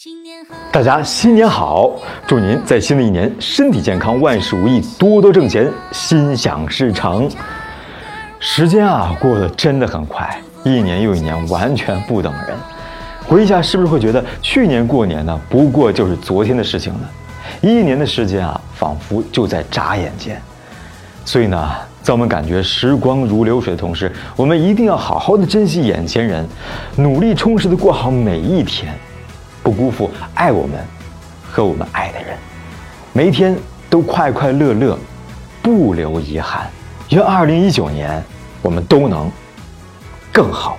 新年好，大家新年好！祝您在新的一年身体健康，万事如意，多多挣钱，心想事成。时间啊，过得真的很快，一年又一年，完全不等人。回忆一下，是不是会觉得去年过年呢，不过就是昨天的事情呢？一年的时间啊，仿佛就在眨眼间。所以呢，在我们感觉时光如流水的同时，我们一定要好好的珍惜眼前人，努力充实的过好每一天。不辜负爱我们和我们爱的人，每一天都快快乐乐，不留遗憾。愿二零一九年我们都能更好。